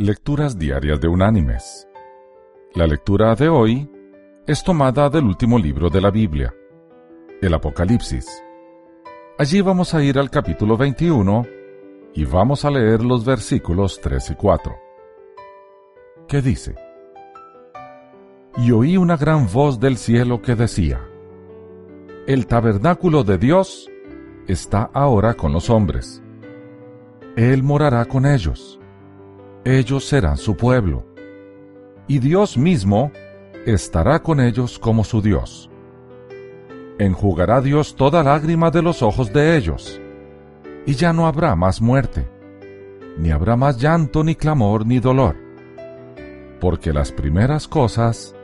Lecturas Diarias de Unánimes. La lectura de hoy es tomada del último libro de la Biblia, el Apocalipsis. Allí vamos a ir al capítulo 21 y vamos a leer los versículos 3 y 4. ¿Qué dice? Y oí una gran voz del cielo que decía, El tabernáculo de Dios está ahora con los hombres. Él morará con ellos ellos serán su pueblo, y Dios mismo estará con ellos como su Dios. Enjugará Dios toda lágrima de los ojos de ellos, y ya no habrá más muerte, ni habrá más llanto, ni clamor, ni dolor, porque las primeras cosas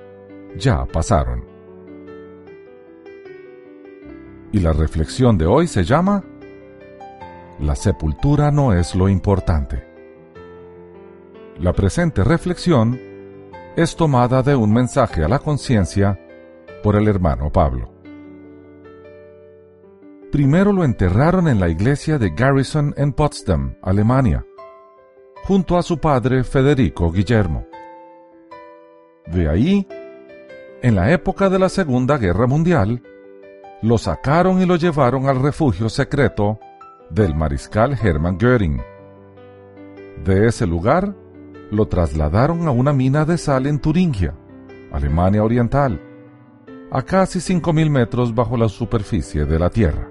ya pasaron. Y la reflexión de hoy se llama La sepultura no es lo importante. La presente reflexión es tomada de un mensaje a la conciencia por el hermano Pablo. Primero lo enterraron en la iglesia de Garrison en Potsdam, Alemania, junto a su padre Federico Guillermo. De ahí, en la época de la Segunda Guerra Mundial, lo sacaron y lo llevaron al refugio secreto del mariscal Hermann Göring. De ese lugar lo trasladaron a una mina de sal en Turingia, Alemania Oriental, a casi 5.000 metros bajo la superficie de la Tierra.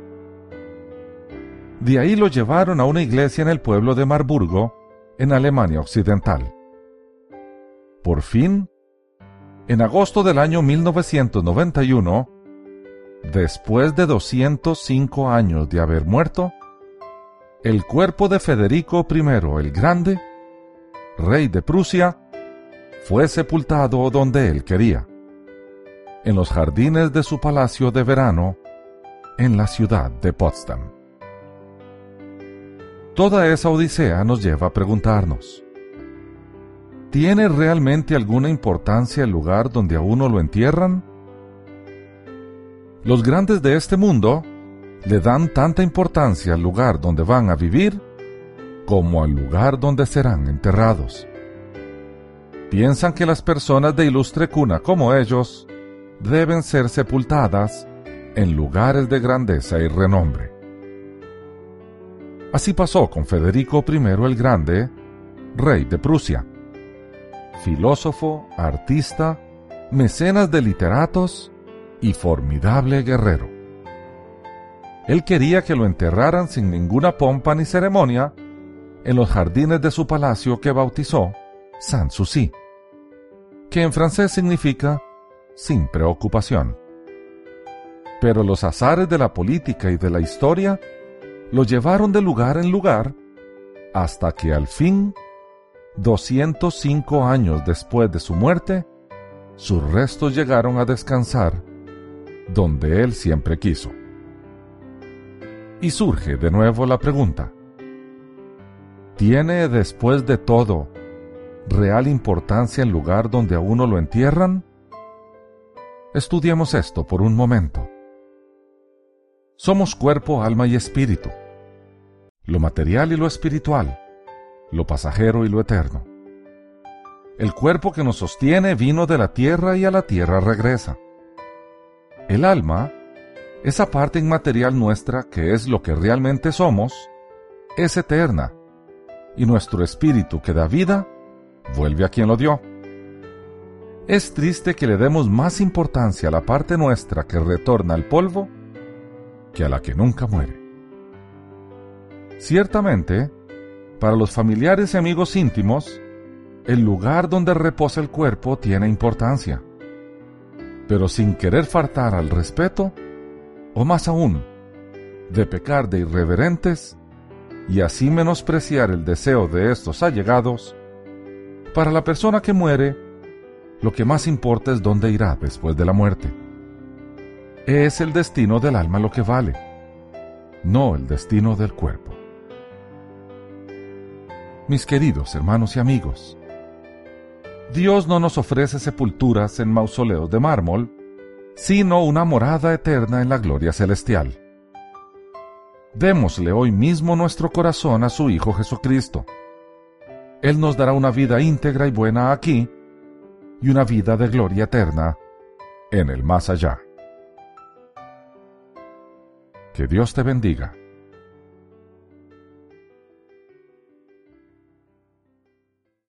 De ahí lo llevaron a una iglesia en el pueblo de Marburgo, en Alemania Occidental. Por fin, en agosto del año 1991, después de 205 años de haber muerto, el cuerpo de Federico I el Grande rey de Prusia, fue sepultado donde él quería, en los jardines de su palacio de verano en la ciudad de Potsdam. Toda esa odisea nos lleva a preguntarnos, ¿tiene realmente alguna importancia el lugar donde a uno lo entierran? Los grandes de este mundo le dan tanta importancia al lugar donde van a vivir como al lugar donde serán enterrados. Piensan que las personas de ilustre cuna como ellos deben ser sepultadas en lugares de grandeza y renombre. Así pasó con Federico I el Grande, rey de Prusia, filósofo, artista, mecenas de literatos y formidable guerrero. Él quería que lo enterraran sin ninguna pompa ni ceremonia en los jardines de su palacio que bautizó Sanssouci, que en francés significa sin preocupación. Pero los azares de la política y de la historia lo llevaron de lugar en lugar hasta que al fin, 205 años después de su muerte, sus restos llegaron a descansar donde él siempre quiso. Y surge de nuevo la pregunta, ¿Tiene después de todo real importancia el lugar donde a uno lo entierran? Estudiemos esto por un momento. Somos cuerpo, alma y espíritu, lo material y lo espiritual, lo pasajero y lo eterno. El cuerpo que nos sostiene vino de la tierra y a la tierra regresa. El alma, esa parte inmaterial nuestra que es lo que realmente somos, es eterna y nuestro espíritu que da vida vuelve a quien lo dio. Es triste que le demos más importancia a la parte nuestra que retorna al polvo que a la que nunca muere. Ciertamente, para los familiares y amigos íntimos, el lugar donde reposa el cuerpo tiene importancia. Pero sin querer faltar al respeto, o más aún, de pecar de irreverentes, y así menospreciar el deseo de estos allegados, para la persona que muere, lo que más importa es dónde irá después de la muerte. Es el destino del alma lo que vale, no el destino del cuerpo. Mis queridos hermanos y amigos, Dios no nos ofrece sepulturas en mausoleos de mármol, sino una morada eterna en la gloria celestial. Démosle hoy mismo nuestro corazón a su Hijo Jesucristo. Él nos dará una vida íntegra y buena aquí y una vida de gloria eterna en el más allá. Que Dios te bendiga.